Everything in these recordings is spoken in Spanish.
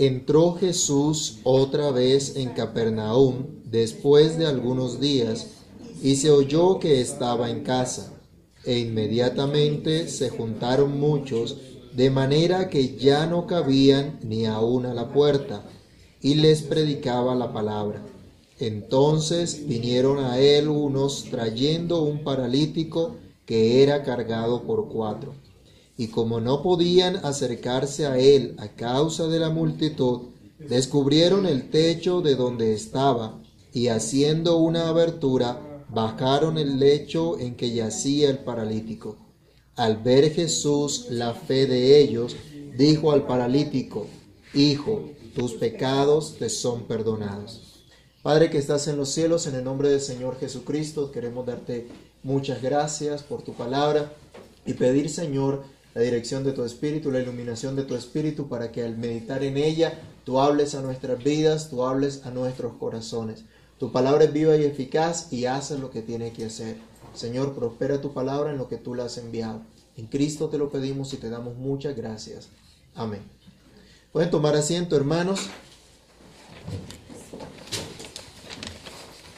Entró Jesús otra vez en Capernaum después de algunos días y se oyó que estaba en casa. E inmediatamente se juntaron muchos, de manera que ya no cabían ni aún a la puerta, y les predicaba la palabra. Entonces vinieron a él unos trayendo un paralítico que era cargado por cuatro. Y como no podían acercarse a él a causa de la multitud, descubrieron el techo de donde estaba, y haciendo una abertura, bajaron el lecho en que yacía el paralítico. Al ver Jesús la fe de ellos, dijo al paralítico, Hijo, tus pecados te son perdonados. Padre que estás en los cielos, en el nombre del Señor Jesucristo, queremos darte muchas gracias por tu palabra y pedir, Señor, la dirección de tu Espíritu, la iluminación de tu Espíritu, para que al meditar en ella, tú hables a nuestras vidas, tú hables a nuestros corazones. Tu palabra es viva y eficaz y hace lo que tiene que hacer. Señor, prospera tu palabra en lo que tú la has enviado. En Cristo te lo pedimos y te damos muchas gracias. Amén. Pueden tomar asiento, hermanos.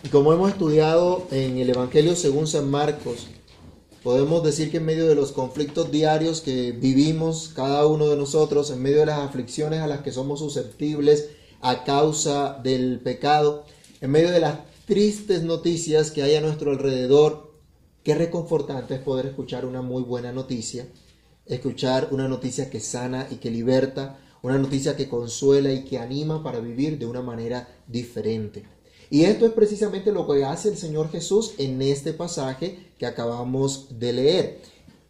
Y como hemos estudiado en el Evangelio según San Marcos, podemos decir que en medio de los conflictos diarios que vivimos cada uno de nosotros, en medio de las aflicciones a las que somos susceptibles a causa del pecado, en medio de las tristes noticias que hay a nuestro alrededor, qué reconfortante es poder escuchar una muy buena noticia, escuchar una noticia que sana y que liberta, una noticia que consuela y que anima para vivir de una manera diferente. Y esto es precisamente lo que hace el Señor Jesús en este pasaje que acabamos de leer.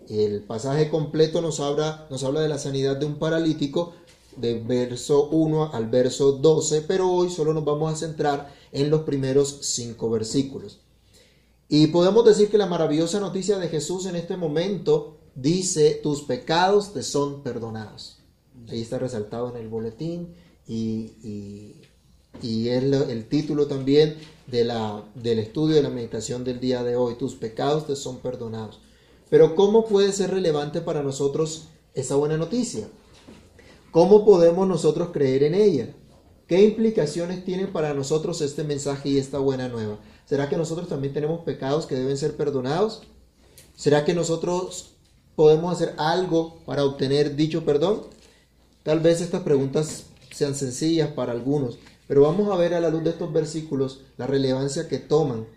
El pasaje completo nos habla, nos habla de la sanidad de un paralítico, de verso 1 al verso 12, pero hoy solo nos vamos a centrar en los primeros cinco versículos. Y podemos decir que la maravillosa noticia de Jesús en este momento dice, tus pecados te son perdonados. Ahí está resaltado en el boletín y, y, es el título también de la, del estudio de la meditación del día de hoy, tus pecados te son perdonados. Pero ¿cómo puede ser relevante para nosotros esa buena noticia? ¿Cómo podemos nosotros creer en ella? ¿Qué implicaciones tiene para nosotros este mensaje y esta buena nueva? ¿Será que nosotros también tenemos pecados que deben ser perdonados? ¿Será que nosotros podemos hacer algo para obtener dicho perdón? Tal vez estas preguntas sean sencillas para algunos, pero vamos a ver a la luz de estos versículos la relevancia que toman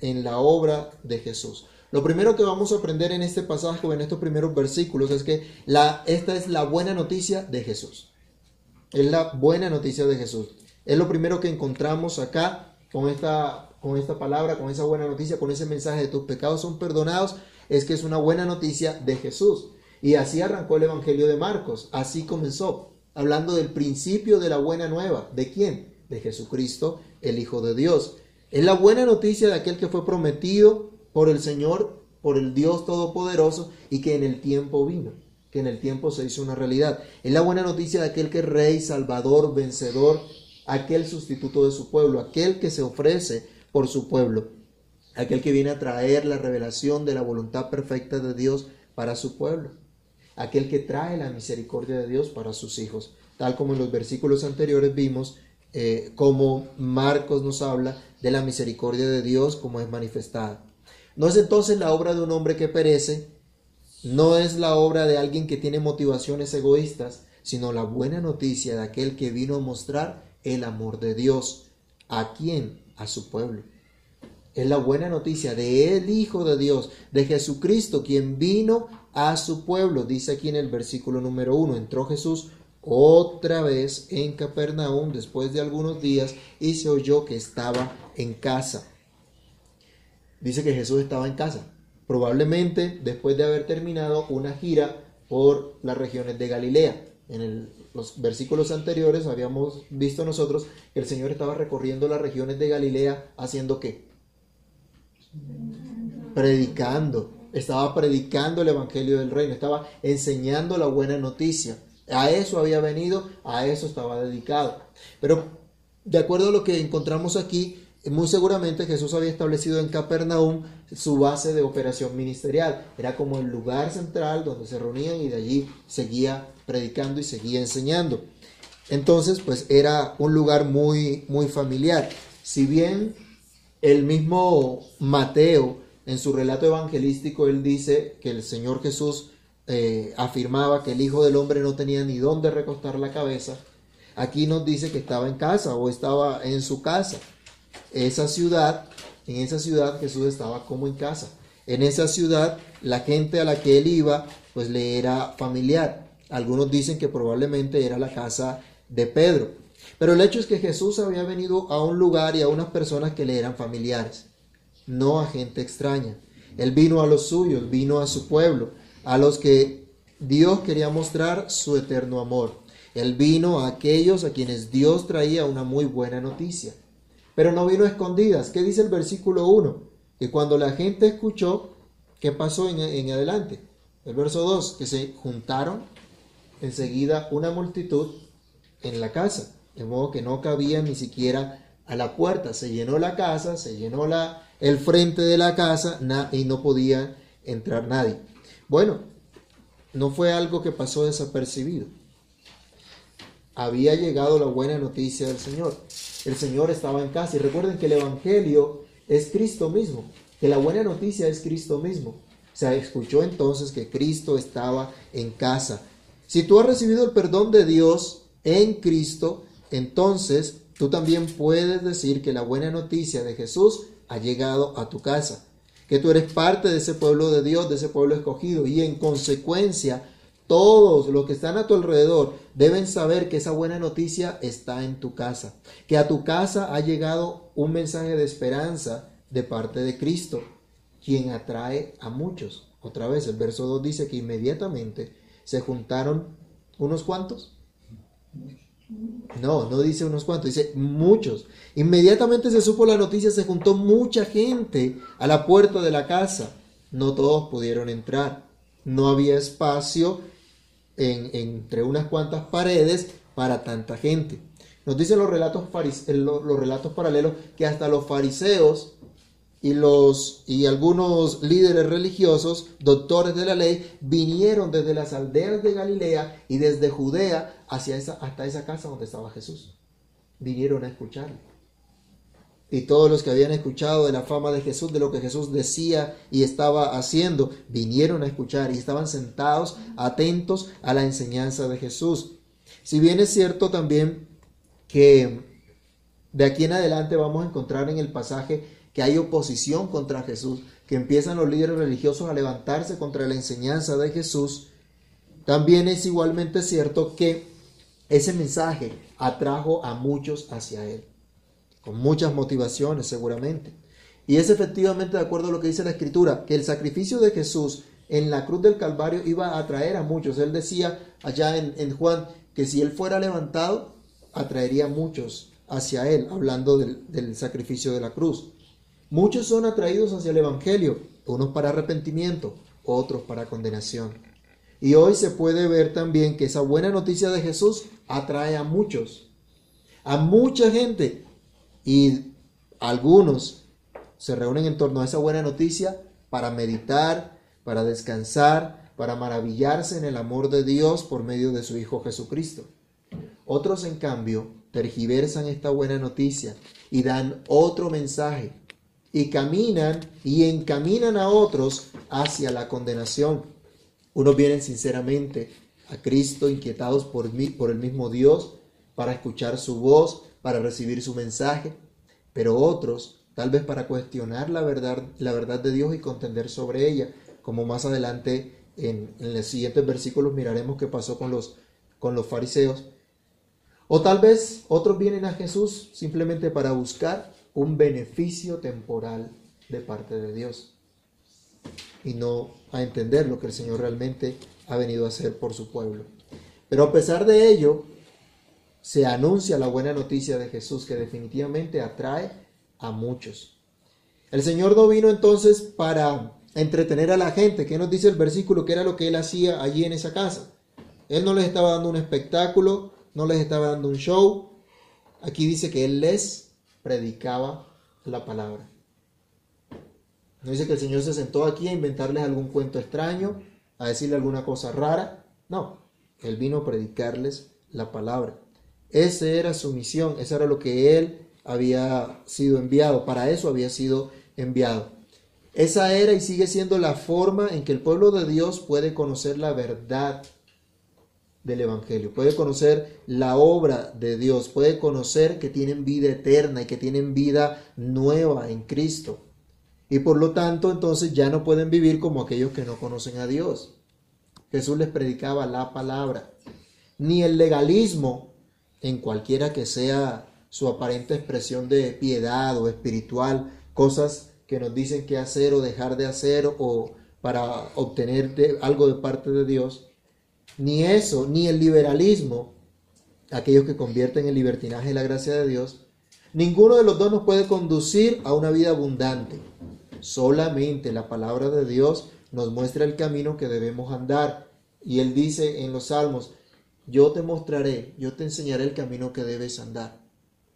en la obra de Jesús. Lo primero que vamos a aprender en este pasaje o en estos primeros versículos es que la, esta es la buena noticia de Jesús. Es la buena noticia de Jesús. Es lo primero que encontramos acá con esta, con esta palabra, con esa buena noticia, con ese mensaje de tus pecados son perdonados, es que es una buena noticia de Jesús. Y así arrancó el Evangelio de Marcos, así comenzó, hablando del principio de la buena nueva. ¿De quién? De Jesucristo, el Hijo de Dios. Es la buena noticia de aquel que fue prometido por el Señor, por el Dios Todopoderoso y que en el tiempo vino, que en el tiempo se hizo una realidad. Es la buena noticia de aquel que es Rey, Salvador, vencedor, aquel sustituto de su pueblo, aquel que se ofrece por su pueblo, aquel que viene a traer la revelación de la voluntad perfecta de Dios para su pueblo aquel que trae la misericordia de Dios para sus hijos, tal como en los versículos anteriores vimos eh, como Marcos nos habla de la misericordia de Dios como es manifestada. No es entonces la obra de un hombre que perece, no es la obra de alguien que tiene motivaciones egoístas, sino la buena noticia de aquel que vino a mostrar el amor de Dios. ¿A quién? A su pueblo. Es la buena noticia de el Hijo de Dios, de Jesucristo, quien vino a su pueblo. Dice aquí en el versículo número uno, entró Jesús otra vez en Capernaum después de algunos días y se oyó que estaba en casa. Dice que Jesús estaba en casa, probablemente después de haber terminado una gira por las regiones de Galilea. En los versículos anteriores habíamos visto nosotros que el Señor estaba recorriendo las regiones de Galilea haciendo qué? Predicando, estaba predicando el Evangelio del Reino, estaba enseñando la buena noticia. A eso había venido, a eso estaba dedicado. Pero de acuerdo a lo que encontramos aquí, muy seguramente Jesús había establecido en Capernaum su base de operación ministerial. Era como el lugar central donde se reunían y de allí seguía predicando y seguía enseñando. Entonces, pues era un lugar muy, muy familiar. Si bien el mismo Mateo, en su relato evangelístico, él dice que el Señor Jesús eh, afirmaba que el Hijo del Hombre no tenía ni dónde recostar la cabeza, aquí nos dice que estaba en casa o estaba en su casa. Esa ciudad, en esa ciudad Jesús estaba como en casa. En esa ciudad la gente a la que él iba pues le era familiar. Algunos dicen que probablemente era la casa de Pedro. Pero el hecho es que Jesús había venido a un lugar y a unas personas que le eran familiares, no a gente extraña. Él vino a los suyos, vino a su pueblo, a los que Dios quería mostrar su eterno amor. Él vino a aquellos a quienes Dios traía una muy buena noticia. Pero no vino a escondidas. ¿Qué dice el versículo 1? Que cuando la gente escuchó, ¿qué pasó en, adelante? El verso 2, que se juntaron enseguida una multitud en la casa, de modo que no cabía ni siquiera a la puerta. Se llenó la casa, se llenó la, el frente de la casa y no podía entrar nadie. Bueno, no fue algo que pasó desapercibido. Había llegado la buena noticia del Señor. El Señor estaba en casa y recuerden que el Evangelio es Cristo mismo, que la buena noticia es Cristo mismo. Se escuchó entonces que Cristo estaba en casa. Si tú has recibido el perdón de Dios, en Cristo, entonces tú también puedes decir que la buena noticia de Jesús ha llegado a tu casa, que tú eres parte de ese pueblo de Dios, de ese pueblo escogido, y en consecuencia todos los que están a tu alrededor deben saber que esa buena noticia está en tu casa, que a tu casa ha llegado un mensaje de esperanza de parte de Cristo, quien atrae a muchos. Otra vez, el verso 2 dice que inmediatamente se juntaron unos cuantos, no, no dice unos cuantos, dice muchos. Inmediatamente se supo la noticia, se juntó mucha gente a la puerta de la casa. No todos pudieron entrar. No había espacio entre unas cuantas paredes para tanta gente. Nos dicen los relatos, los relatos paralelos que hasta los fariseos y, los, y algunos líderes religiosos, doctores de la ley, vinieron desde las aldeas de Galilea y desde Judea hacia esa, hasta esa casa donde estaba Jesús. Vinieron a escucharlo. Y todos los que habían escuchado de la fama de Jesús, de lo que Jesús decía y estaba haciendo, vinieron a escuchar y estaban sentados, atentos a la enseñanza de Jesús. Si bien es cierto también que de aquí en adelante vamos a encontrar en el pasaje que hay oposición contra Jesús, que empiezan los líderes religiosos a levantarse contra la enseñanza de Jesús, también es igualmente cierto que ese mensaje atrajo a muchos hacia él, con muchas motivaciones seguramente. Y es efectivamente de acuerdo a lo que dice la Escritura, que el sacrificio de Jesús en la cruz del Calvario iba a atraer a muchos. Él decía allá en, Juan que si él fuera levantado, atraería a muchos hacia él, hablando del sacrificio de la cruz. Muchos son atraídos hacia el Evangelio, unos para arrepentimiento, otros para condenación. Y hoy se puede ver también que esa buena noticia de Jesús atrae a muchos, a mucha gente. Y algunos se reúnen en torno a esa buena noticia para meditar, para descansar, para maravillarse en el amor de Dios por medio de su Hijo Jesucristo. Otros, en cambio, tergiversan esta buena noticia y dan otro mensaje y caminan y encaminan a otros hacia la condenación. Unos vienen sinceramente a Cristo inquietados por, mí, por el mismo Dios para escuchar su voz, para recibir su mensaje, pero otros tal vez para cuestionar la verdad, la verdad de Dios y contender sobre ella, como más adelante en, en los siguientes versículos miraremos qué pasó con los, con los fariseos. O tal vez otros vienen a Jesús simplemente para buscar un beneficio temporal de parte de Dios y no a entender lo que el Señor realmente ha venido a hacer por su pueblo. Pero a pesar de ello, se anuncia la buena noticia de Jesús que definitivamente atrae a muchos. El Señor no vino entonces para entretener a la gente. ¿Qué nos dice el versículo? que era lo que él hacía allí en esa casa? Él no les estaba dando un espectáculo, no les estaba dando un show. Aquí dice que él les predicaba la palabra. No dice que el Señor se sentó aquí a inventarles algún cuento extraño, a decirle alguna cosa rara. No, Él vino a predicarles la palabra. Esa era su misión, eso era lo que él había sido enviado, para eso había sido enviado. Esa era y sigue siendo la forma en que el pueblo de Dios puede conocer la verdad del Evangelio, puede conocer la obra de Dios, puede conocer que tienen vida eterna y que tienen vida nueva en Cristo. Y por lo tanto, entonces ya no pueden vivir como aquellos que no conocen a Dios. Jesús les predicaba la palabra. Ni el legalismo, en cualquiera que sea su aparente expresión de piedad o espiritual, cosas que nos dicen qué hacer o dejar de hacer o para obtener algo de parte de Dios, ni eso, ni el liberalismo, aquellos que convierten el libertinaje en la gracia de Dios, ninguno de los dos nos puede conducir a una vida abundante. Solamente la palabra de Dios nos muestra el camino que debemos andar. Y Él dice en los Salmos, yo te mostraré, yo te enseñaré el camino que debes andar,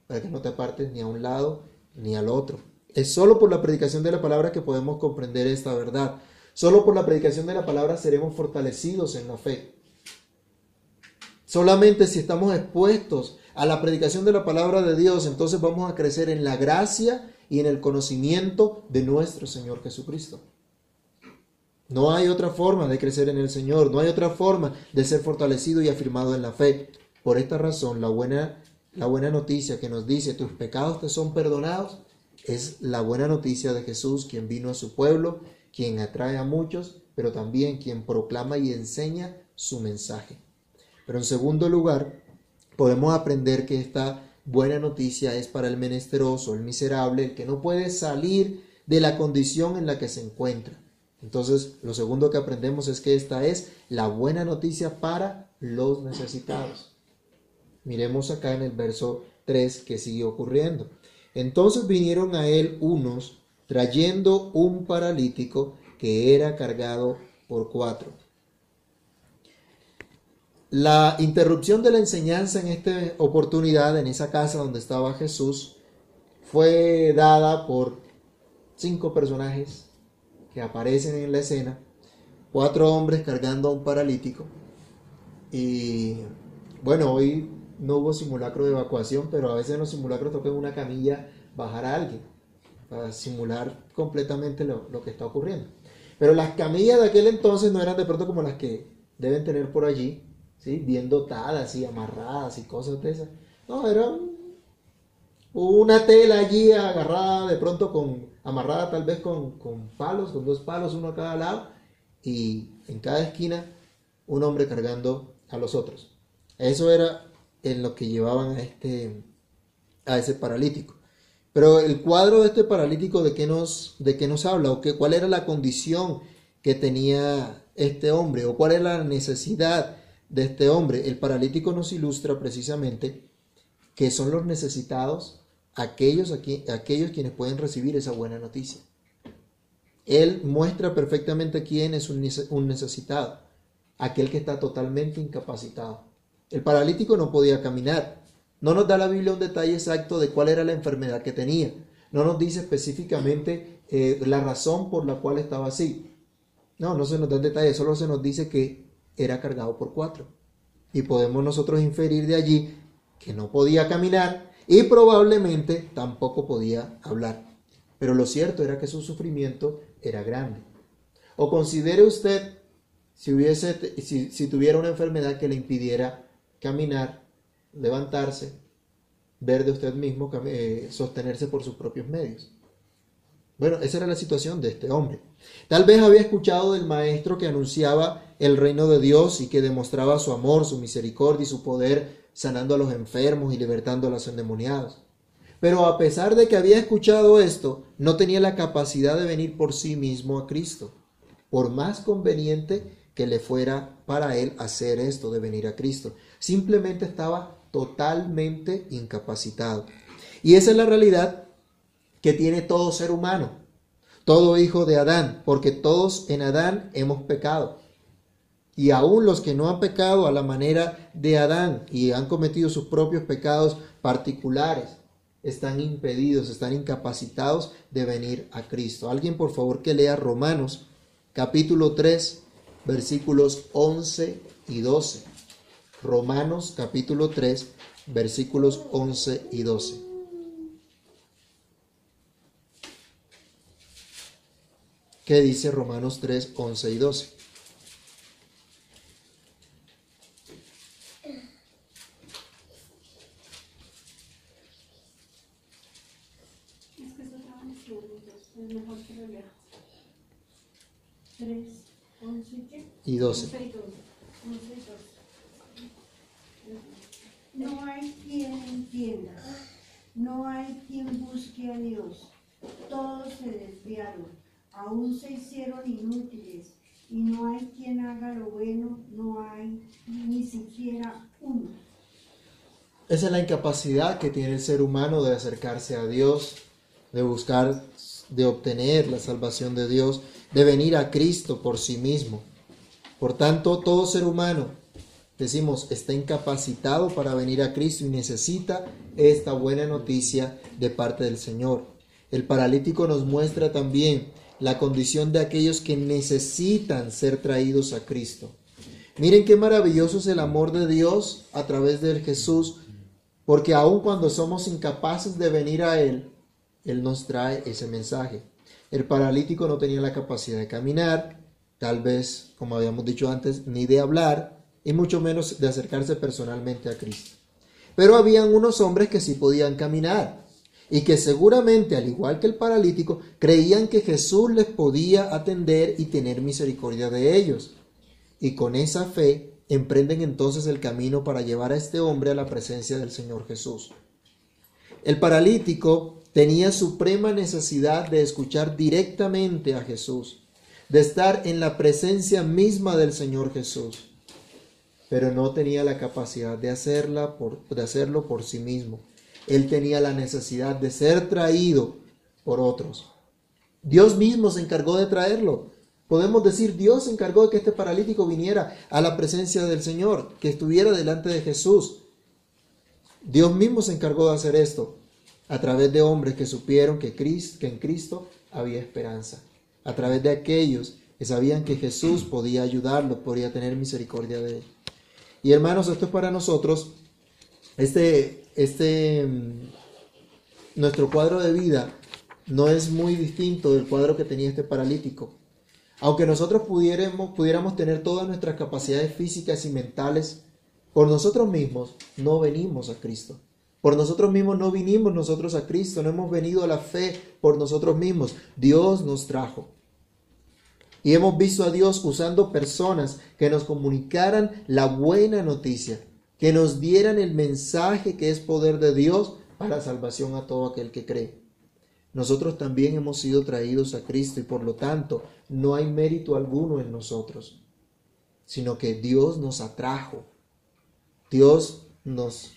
para que no te apartes ni a un lado ni al otro. Es solo por la predicación de la palabra que podemos comprender esta verdad. Solo por la predicación de la palabra seremos fortalecidos en la fe. Solamente si estamos expuestos a la predicación de la palabra de Dios, entonces vamos a crecer en la gracia y en el conocimiento de nuestro Señor Jesucristo. No hay otra forma de crecer en el Señor, no hay otra forma de ser fortalecido y afirmado en la fe. Por esta razón, la buena, la buena noticia que nos dice tus pecados te son perdonados es la buena noticia de Jesús, quien vino a su pueblo, quien atrae a muchos, pero también quien proclama y enseña su mensaje. Pero en segundo lugar, podemos aprender que esta buena noticia es para el menesteroso, el miserable, el que no puede salir de la condición en la que se encuentra. Entonces, lo segundo que aprendemos es que esta es la buena noticia para los necesitados. Miremos acá en el verso 3 que sigue ocurriendo. Entonces vinieron a él unos trayendo un paralítico que era cargado por cuatro. La interrupción de la enseñanza en esta oportunidad, en esa casa donde estaba Jesús, fue dada por cinco personajes que aparecen en la escena, cuatro hombres cargando a un paralítico. Y bueno, hoy no hubo simulacro de evacuación, pero a veces en los simulacros toca en una camilla bajar a alguien para simular completamente lo, lo que está ocurriendo. Pero las camillas de aquel entonces no eran de pronto como las que deben tener por allí, bien dotadas y amarradas y cosas de esas. No, era una tela allí agarrada de pronto con, amarrada tal vez con, con palos, con dos palos, uno a cada lado, y en cada esquina un hombre cargando a los otros. Eso era en lo que llevaban a este a ese paralítico. Pero el cuadro de este paralítico de qué nos de qué nos habla o qué cuál era la condición que tenía este hombre o cuál era la necesidad de este hombre. El paralítico nos ilustra precisamente que son los necesitados aquellos, aquellos quienes pueden recibir esa buena noticia. Él muestra perfectamente quién es un necesitado, aquel que está totalmente incapacitado. El paralítico no podía caminar. No nos da la Biblia un detalle exacto de cuál era la enfermedad que tenía. No nos dice específicamente eh, la razón por la cual estaba así. No, no se nos da detalle, solo se nos dice que era cargado por cuatro. Y podemos nosotros inferir de allí que no podía caminar y probablemente tampoco podía hablar. Pero lo cierto era que su sufrimiento era grande. O considere usted si, hubiese, si, tuviera una enfermedad que le impidiera caminar, levantarse, ver de usted mismo, eh, sostenerse por sus propios medios. Bueno, esa era la situación de este hombre. Tal vez había escuchado del maestro que anunciaba el reino de Dios y que demostraba su amor, su misericordia y su poder sanando a los enfermos y libertando a los endemoniados. Pero a pesar de que había escuchado esto, no tenía la capacidad de venir por sí mismo a Cristo, por más conveniente que le fuera para él hacer esto de venir a Cristo. Simplemente estaba totalmente incapacitado. Y esa es la realidad que tiene todo ser humano, todo hijo de Adán, porque todos en Adán hemos pecado. Y aún los que no han pecado a la manera de Adán y han cometido sus propios pecados particulares, están impedidos, están incapacitados de venir a Cristo. Alguien por favor que lea Romanos capítulo 3 versículos 11 y 12. Romanos capítulo 3, versículos 11 y 12. ¿Qué dice Romanos 3, 11 y 12? Es que eso estaba en los segundos, es mejor que lo leas. 3, 11 y qué? Y 12. 11 y 12. 11 y 12. No hay quien entienda, no hay quien busque a Dios. Todos se desviaron, aún se hicieron inútiles, y no hay quien haga lo bueno, no hay ni siquiera uno. Esa es la incapacidad que tiene el ser humano de acercarse a Dios, de buscar, de obtener la salvación de Dios, de venir a Cristo por sí mismo. Por tanto, todo ser humano, decimos, está incapacitado para venir a Cristo y necesita esta buena noticia de parte del Señor. El paralítico nos muestra también la condición de aquellos que necesitan ser traídos a Cristo. Miren qué maravilloso es el amor de Dios a través de Jesús, porque aun cuando somos incapaces de venir a Él, Él nos trae ese mensaje. El paralítico no tenía la capacidad de caminar, tal vez, como habíamos dicho antes, ni de hablar, y mucho menos de acercarse personalmente a Cristo. Pero habían unos hombres que sí podían caminar y que seguramente, al igual que el paralítico, creían que Jesús les podía atender y tener misericordia de ellos. Y con esa fe emprenden entonces el camino para llevar a este hombre a la presencia del Señor Jesús. El paralítico tenía suprema necesidad de escuchar directamente a Jesús, de estar en la presencia misma del Señor Jesús, pero no tenía la capacidad de, hacerla por, de hacerlo por sí mismo. Él tenía la necesidad de ser traído por otros. Dios mismo se encargó de traerlo. Podemos decir, Dios se encargó de que este paralítico viniera a la presencia del Señor, que estuviera delante de Jesús. Dios mismo se encargó de hacer esto a través de hombres que supieron que, que en Cristo había esperanza, a través de aquellos que sabían que Jesús podía ayudarlo, podía tener misericordia de él. Y hermanos, esto es para nosotros, este, este, nuestro cuadro de vida no es muy distinto del cuadro que tenía este paralítico. Aunque nosotros pudiéramos, pudiéramos tener todas nuestras capacidades físicas y mentales, por nosotros mismos no venimos a Cristo. Por nosotros mismos no vinimos nosotros a Cristo, no hemos venido a la fe por nosotros mismos. Dios nos trajo. Y hemos visto a Dios usando personas que nos comunicaran la buena noticia, que nos dieran el mensaje que es poder de Dios para salvación a todo aquel que cree. Nosotros también hemos sido traídos a Cristo y por lo tanto no hay mérito alguno en nosotros, sino que Dios nos atrajo. Dios nos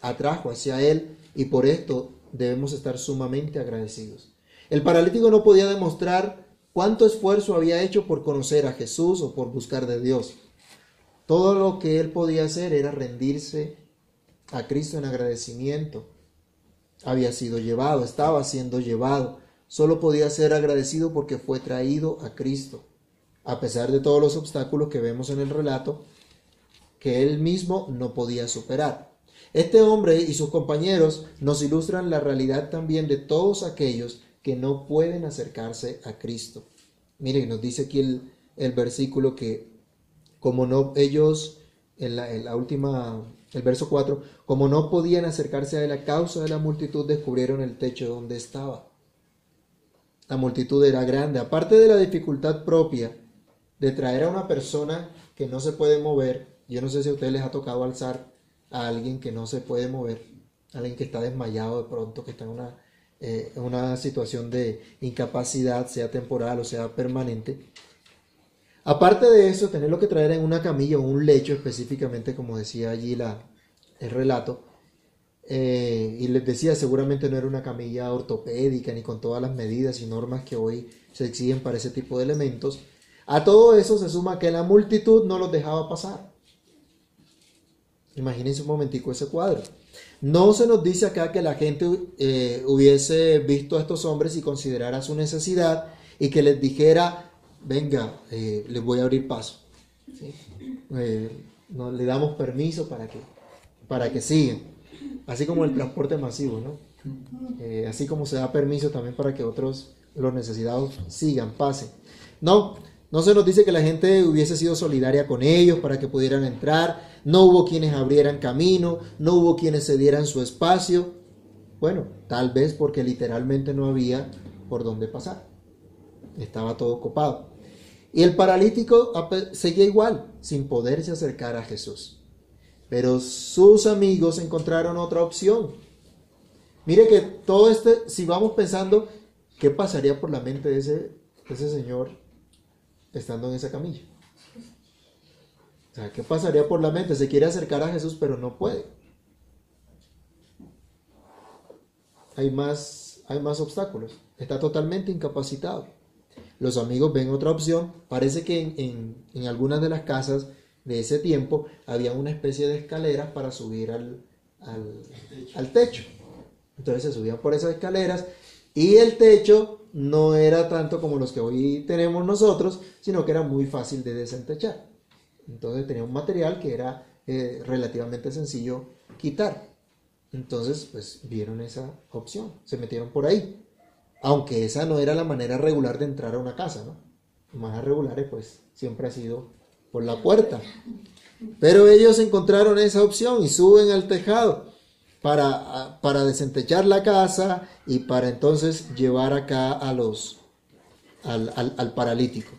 atrajo hacia Él y por esto debemos estar sumamente agradecidos. El paralítico no podía demostrar cuánto esfuerzo había hecho por conocer a Jesús o por buscar de Dios. Todo lo que él podía hacer era rendirse a Cristo en agradecimiento. Había sido llevado, estaba siendo llevado. Solo podía ser agradecido porque fue traído a Cristo, a pesar de todos los obstáculos que vemos en el relato que él mismo no podía superar. Este hombre y sus compañeros nos ilustran la realidad también de todos aquellos que no pueden acercarse a Cristo. Miren, nos dice aquí el, el versículo que como no ellos, en la, última, el verso 4, como no podían acercarse a él a causa de la multitud, descubrieron el techo donde estaba. La multitud era grande. Aparte de la dificultad propia de traer a una persona que no se puede mover, yo no sé si a ustedes les ha tocado alzar a alguien que no se puede mover, alguien que está desmayado de pronto, que está en una, eh, una situación de incapacidad, sea temporal o sea permanente. Aparte de eso, tenerlo que traer en una camilla o un lecho específicamente, como decía allí la, el relato, eh, y les decía, seguramente no era una camilla ortopédica ni con todas las medidas y normas que hoy se exigen para ese tipo de elementos. A todo eso se suma que la multitud no los dejaba pasar. Imagínense un momentico ese cuadro. No se nos dice acá que la gente eh, hubiese visto a estos hombres y considerara su necesidad y que les dijera, venga, eh, les voy a abrir paso. ¿Sí? Eh, no le damos permiso para que, para que sigan. Así como el transporte masivo, ¿no? Eh, así como se da permiso también para que otros, los necesitados, sigan, pasen. No, no se nos dice que la gente hubiese sido solidaria con ellos para que pudieran entrar, no hubo quienes abrieran camino, no hubo quienes se dieran su espacio. Bueno, tal vez porque literalmente no había por dónde pasar. Estaba todo copado. Y el paralítico seguía igual, sin poderse acercar a Jesús. Pero sus amigos encontraron otra opción. Mire que todo este, si vamos pensando, ¿qué pasaría por la mente de ese, ese señor estando en esa camilla? O sea, ¿qué pasaría por la mente? Se quiere acercar a Jesús, pero no puede. Hay más, hay más obstáculos. Está totalmente incapacitado. Los amigos ven otra opción. Parece que en, algunas de las casas de ese tiempo había una especie de escaleras para subir al, techo. Entonces se subían por esas escaleras y el techo no era tanto como los que hoy tenemos nosotros, sino que era muy fácil de desentechar. Entonces tenía un material que era eh, relativamente sencillo quitar. Entonces, pues vieron esa opción, se metieron por ahí. Aunque esa no era la manera regular de entrar a una casa, ¿no? Más regulares, pues, siempre ha sido por la puerta. Pero ellos encontraron esa opción y suben al tejado para, para desentechar la casa y para entonces llevar acá a los, al paralítico.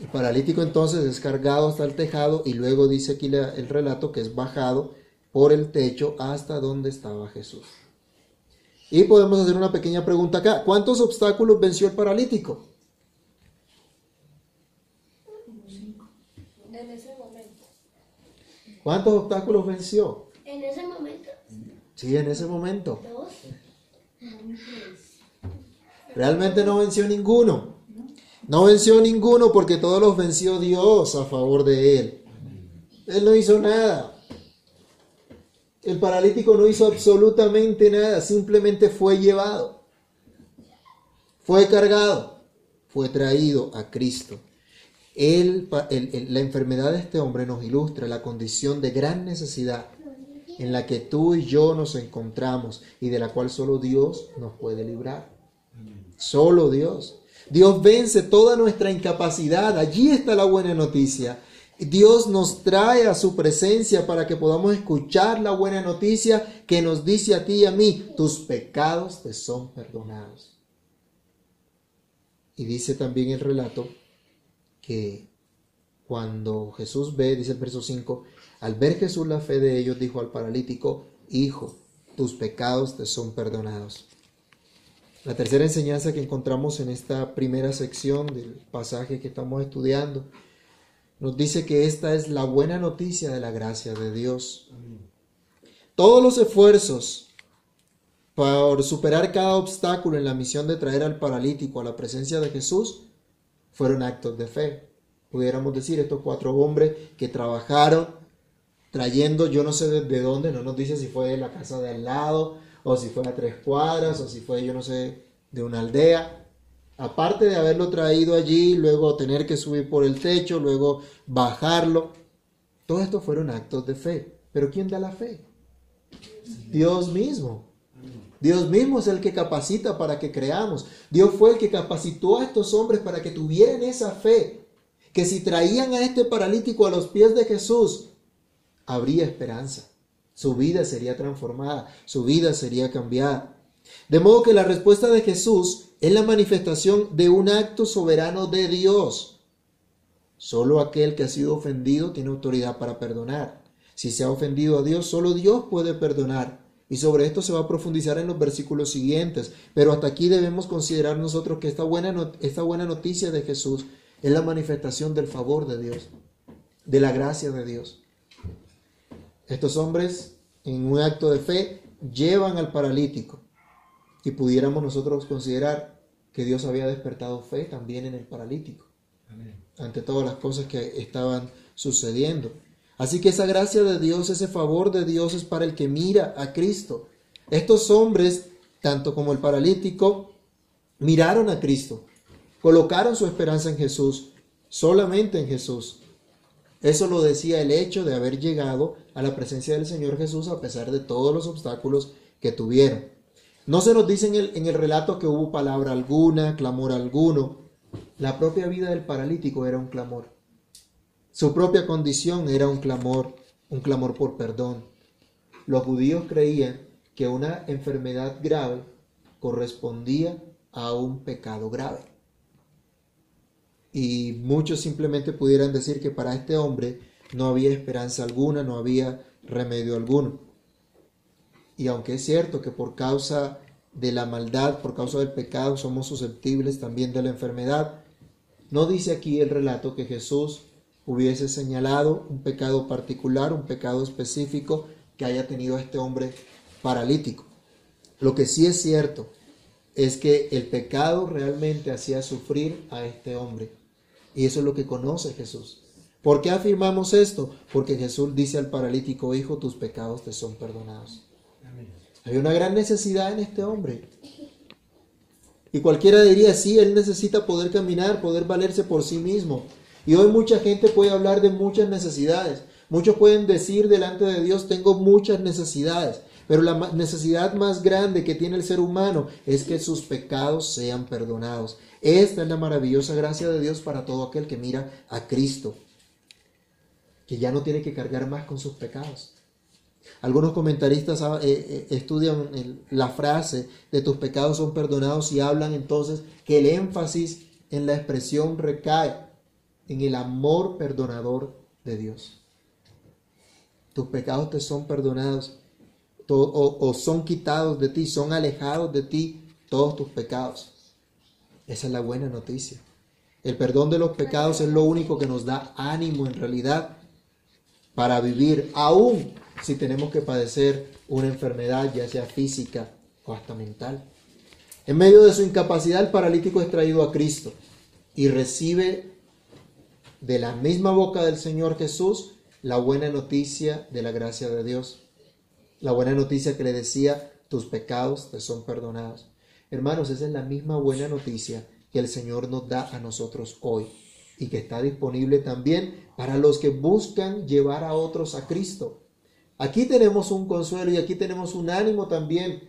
El paralítico entonces es cargado hasta el tejado y luego dice aquí el relato que es bajado por el techo hasta donde estaba Jesús. Y podemos hacer una pequeña pregunta acá. ¿Cuántos obstáculos venció el paralítico? En ese momento. ¿Cuántos obstáculos venció? En ese momento. Sí, en ese momento. Dos. Realmente no venció ninguno. No venció ninguno porque todos los venció Dios a favor de él. Él no hizo nada. El paralítico no hizo absolutamente nada, simplemente fue llevado, fue cargado, fue traído a Cristo. la enfermedad de este hombre nos ilustra la condición de gran necesidad en la que tú y yo nos encontramos y de la cual solo Dios nos puede librar. Solo Dios. Dios vence toda nuestra incapacidad. Allí está la buena noticia. Dios nos trae a su presencia para que podamos escuchar la buena noticia que nos dice a ti y a mí, tus pecados te son perdonados. Y dice también el relato que cuando Jesús ve, dice el verso 5, al ver Jesús la fe de ellos, dijo al paralítico, Hijo, tus pecados te son perdonados. La tercera enseñanza que encontramos en esta primera sección del pasaje que estamos estudiando nos dice que esta es la buena noticia de la gracia de Dios. Todos los esfuerzos por superar cada obstáculo en la misión de traer al paralítico a la presencia de Jesús fueron actos de fe. Pudiéramos decir, estos cuatro hombres que trabajaron trayendo, yo no sé desde dónde, no nos dice si fue de la casa de al lado, o si fue a tres cuadras, o si fue, yo no sé, de una aldea, aparte de haberlo traído allí, luego tener que subir por el techo, luego bajarlo, todo esto fueron actos de fe. Pero ¿quién da la fe? Dios mismo. Dios mismo es el que capacita para que creamos. Dios fue el que capacitó a estos hombres para que tuvieran esa fe, que si traían a este paralítico a los pies de Jesús, habría esperanza. Su vida sería transformada, su vida sería cambiada. De modo que la respuesta de Jesús es la manifestación de un acto soberano de Dios. Solo aquel que ha sido ofendido tiene autoridad para perdonar. Si se ha ofendido a Dios, solo Dios puede perdonar. Y sobre esto se va a profundizar en los versículos siguientes. Pero hasta aquí debemos considerar nosotros que esta buena, esta buena noticia de Jesús es la manifestación del favor de Dios, de la gracia de Dios. Estos hombres, en un acto de fe, llevan al paralítico y pudiéramos nosotros considerar que Dios había despertado fe también en el paralítico, ante todas las cosas que estaban sucediendo. Así que esa gracia de Dios, ese favor de Dios es para el que mira a Cristo. Estos hombres, tanto como el paralítico, miraron a Cristo, colocaron su esperanza en Jesús, solamente en Jesús. Eso lo decía el hecho de haber llegado a la presencia del Señor Jesús a pesar de todos los obstáculos que tuvieron. No se nos dice en el, en el relato que hubo palabra alguna, clamor alguno. La propia vida del paralítico era un clamor. Su propia condición era un clamor, un clamor por perdón. Los judíos creían que una enfermedad grave correspondía a un pecado grave. Y muchos simplemente pudieran decir que para este hombre no había esperanza alguna, no había remedio alguno. Y aunque es cierto que por causa de la maldad, por causa del pecado, somos susceptibles también de la enfermedad, no dice aquí el relato que Jesús hubiese señalado un pecado particular, un pecado específico que haya tenido este hombre paralítico. Lo que sí es cierto es que el pecado realmente hacía sufrir a este hombre. Y eso es lo que conoce Jesús. ¿Por qué afirmamos esto? Porque Jesús dice al paralítico, hijo, tus pecados te son perdonados. Había una gran necesidad en este hombre. Y cualquiera diría, sí, él necesita poder caminar, poder valerse por sí mismo. Y hoy mucha gente puede hablar de muchas necesidades. Muchos pueden decir delante de Dios, tengo muchas necesidades. Pero la necesidad más grande que tiene el ser humano es que sus pecados sean perdonados. Esta es la maravillosa gracia de Dios para todo aquel que mira a Cristo, que ya no tiene que cargar más con sus pecados. Algunos comentaristas ah, eh, eh, estudian la frase de tus pecados son perdonados y hablan entonces que el énfasis en la expresión recae en el amor perdonador de Dios. Tus pecados te son perdonados o, son quitados de ti, son alejados de ti todos tus pecados. Esa es la buena noticia. El perdón de los pecados es lo único que nos da ánimo en realidad para vivir, aún si tenemos que padecer una enfermedad, ya sea física o hasta mental. En medio de su incapacidad, el paralítico es traído a Cristo y recibe de la misma boca del Señor Jesús la buena noticia de la gracia de Dios la buena noticia que le decía, tus pecados te son perdonados. Hermanos, esa es la misma buena noticia que el Señor nos da a nosotros hoy y que está disponible también para los que buscan llevar a otros a Cristo. Aquí tenemos un consuelo y aquí tenemos un ánimo también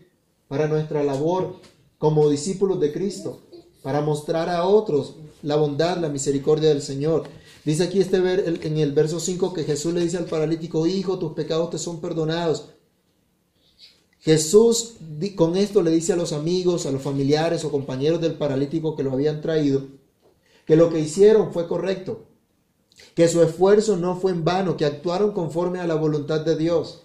para nuestra labor como discípulos de Cristo, para mostrar a otros la bondad, la misericordia del Señor. Dice aquí este en el verso 5 que Jesús le dice al paralítico, hijo, tus pecados te son perdonados. Jesús con esto le dice a los amigos, a los familiares o compañeros del paralítico que lo habían traído, que lo que hicieron fue correcto, que su esfuerzo no fue en vano, que actuaron conforme a la voluntad de Dios,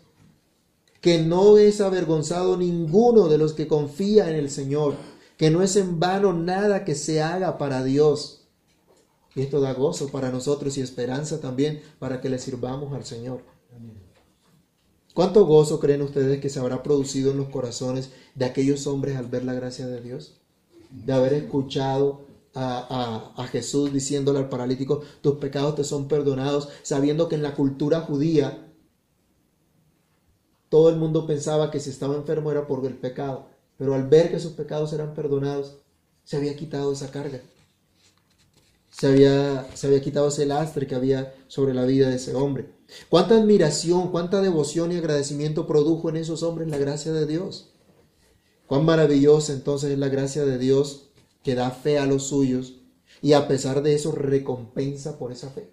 que no es avergonzado ninguno de los que confía en el Señor, que no es en vano nada que se haga para Dios. Y esto da gozo para nosotros y esperanza también para que le sirvamos al Señor. ¿Cuánto gozo creen ustedes que se habrá producido en los corazones de aquellos hombres al ver la gracia de Dios? De haber escuchado a, Jesús diciéndole al paralítico, tus pecados te son perdonados, sabiendo que en la cultura judía todo el mundo pensaba que si estaba enfermo era por el pecado, pero al ver que sus pecados eran perdonados, se había quitado esa carga. Se había, se había quitado ese lastre que había sobre la vida de ese hombre. Cuánta admiración, cuánta devoción y agradecimiento produjo en esos hombres la gracia de Dios. Cuán maravillosa entonces es la gracia de Dios que da fe a los suyos y a pesar de eso recompensa por esa fe.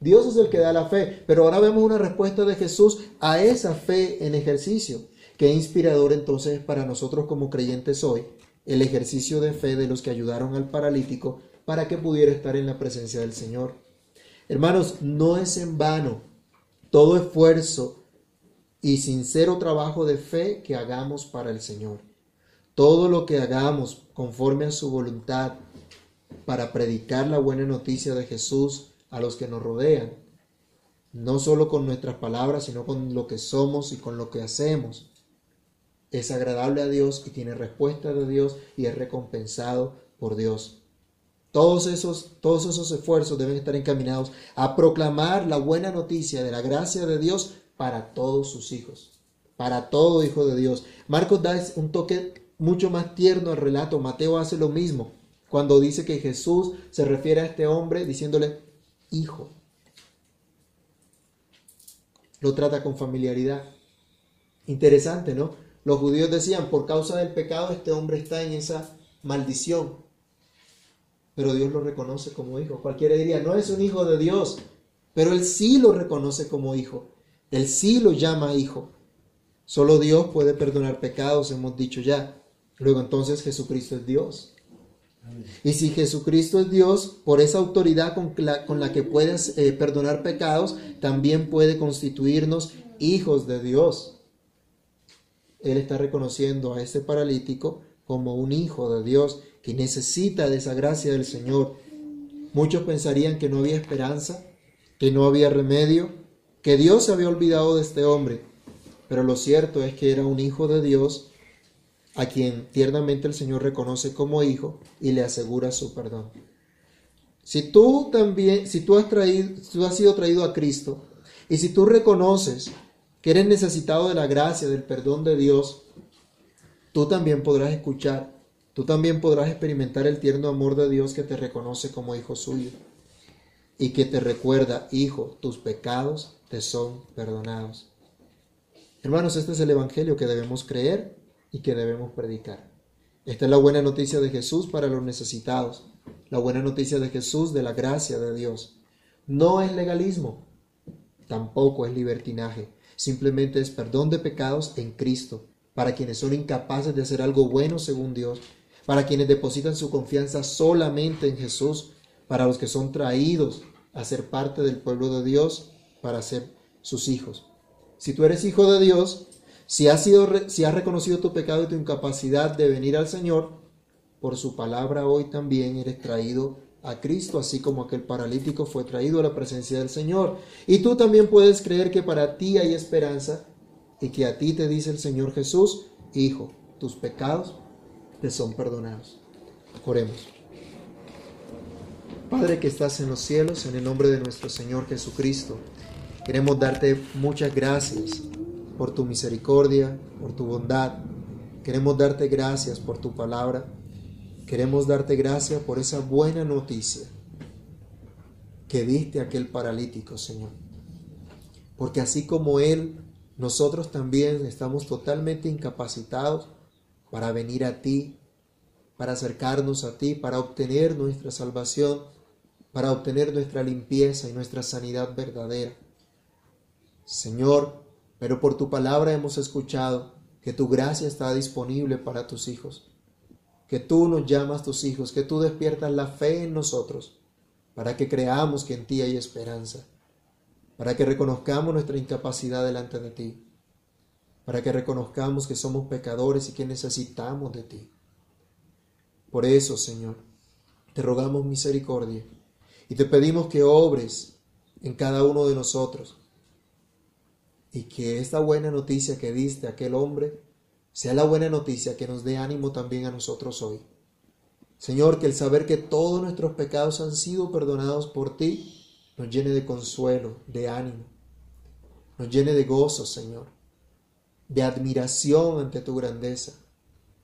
Dios es el que da la fe, pero ahora vemos una respuesta de Jesús a esa fe en ejercicio. Qué inspirador entonces para nosotros como creyentes hoy el ejercicio de fe de los que ayudaron al paralítico para que pudiera estar en la presencia del Señor. Hermanos, no es en vano todo esfuerzo y sincero trabajo de fe que hagamos para el Señor. Todo lo que hagamos conforme a su voluntad para predicar la buena noticia de Jesús a los que nos rodean, no solo con nuestras palabras, sino con lo que somos y con lo que hacemos, es agradable a Dios y tiene respuesta de Dios y es recompensado por Dios. Todos esos, todos esos esfuerzos deben estar encaminados a proclamar la buena noticia de la gracia de Dios para todos sus hijos, para todo hijo de Dios. Marcos da un toque mucho más tierno al relato. Mateo hace lo mismo cuando dice que Jesús se refiere a este hombre diciéndole hijo. lo trata con familiaridad. Interesante, ¿no? Los judíos decían, por causa del pecado este hombre está en esa maldición. Pero Dios lo reconoce como hijo. Cualquiera diría, no es un hijo de Dios, pero él sí lo reconoce como hijo. Él sí lo llama hijo. Solo Dios puede perdonar pecados, hemos dicho ya. Luego entonces Jesucristo es Dios. Y si Jesucristo es Dios, por esa autoridad con la, con la que puedes eh, perdonar pecados, también puede constituirnos hijos de Dios. Él está reconociendo a este paralítico como un hijo de Dios que necesita de esa gracia del Señor. Muchos pensarían que no había esperanza, que no había remedio, que Dios se había olvidado de este hombre, pero lo cierto es que era un hijo de Dios a quien tiernamente el Señor reconoce como hijo y le asegura su perdón. Si tú también, si tú has traído, tú has sido traído a Cristo y si tú reconoces que eres necesitado de la gracia, del perdón de Dios, tú también podrás escuchar, tú también podrás experimentar el tierno amor de Dios que te reconoce como hijo suyo y que te recuerda, hijo, tus pecados te son perdonados. Hermanos, este es el Evangelio que debemos creer y que debemos predicar. Esta es la buena noticia de Jesús para los necesitados, la buena noticia de Jesús de la gracia de Dios. No es legalismo, tampoco es libertinaje, simplemente es perdón de pecados en Cristo, para quienes son incapaces de hacer algo bueno según Dios, para quienes depositan su confianza solamente en Jesús, para los que son traídos a ser parte del pueblo de Dios, para ser sus hijos. Si tú eres hijo de Dios, si has, sido, si has reconocido tu pecado y tu incapacidad de venir al Señor, por su palabra hoy también eres traído a Cristo, así como aquel paralítico fue traído a la presencia del Señor. Y tú también puedes creer que para ti hay esperanza y que a ti te dice el Señor Jesús, Hijo, tus pecados te son perdonados. Oremos. Padre que estás en los cielos, en el nombre de nuestro Señor Jesucristo, queremos darte muchas gracias por tu misericordia, por tu bondad. Queremos darte gracias por tu palabra. Queremos darte gracias por esa buena noticia que diste a aquel paralítico, Señor. Porque así como Él, nosotros también estamos totalmente incapacitados para venir a ti, para acercarnos a ti, para obtener nuestra salvación, para obtener nuestra limpieza y nuestra sanidad verdadera. Señor, pero por tu palabra hemos escuchado que tu gracia está disponible para tus hijos, que tú nos llamas tus hijos, que tú despiertas la fe en nosotros, para que creamos que en ti hay esperanza, para que reconozcamos nuestra incapacidad delante de ti, para que reconozcamos que somos pecadores y que necesitamos de ti. Por eso, Señor, te rogamos misericordia y te pedimos que obres en cada uno de nosotros y que esta buena noticia que diste a aquel hombre sea la buena noticia que nos dé ánimo también a nosotros hoy. Señor, que el saber que todos nuestros pecados han sido perdonados por ti nos llene de consuelo, de ánimo, nos llene de gozo, Señor, de admiración ante tu grandeza,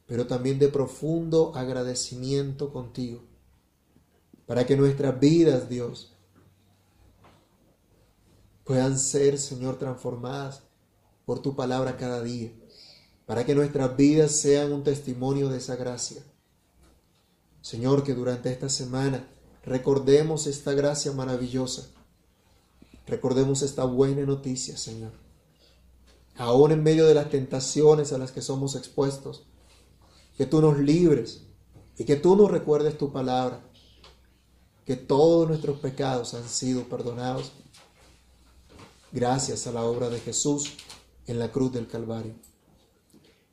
pero también de profundo agradecimiento contigo, para que nuestras vidas, Dios, puedan ser, Señor, transformadas por tu palabra cada día, para que nuestras vidas sean un testimonio de esa gracia. Señor, que durante esta semana recordemos esta gracia maravillosa, recordemos esta buena noticia, Señor. Aún en medio de las tentaciones a las que somos expuestos, que tú nos libres y que tú nos recuerdes tu palabra, que todos nuestros pecados han sido perdonados gracias a la obra de Jesús en la cruz del Calvario.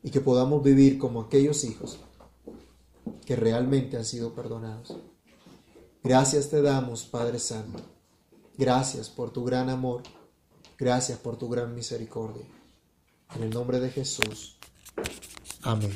Y que podamos vivir como aquellos hijos que realmente han sido perdonados. Gracias te damos, Padre Santo. Gracias por tu gran amor. Gracias por tu gran misericordia. En el nombre de Jesús. Amén.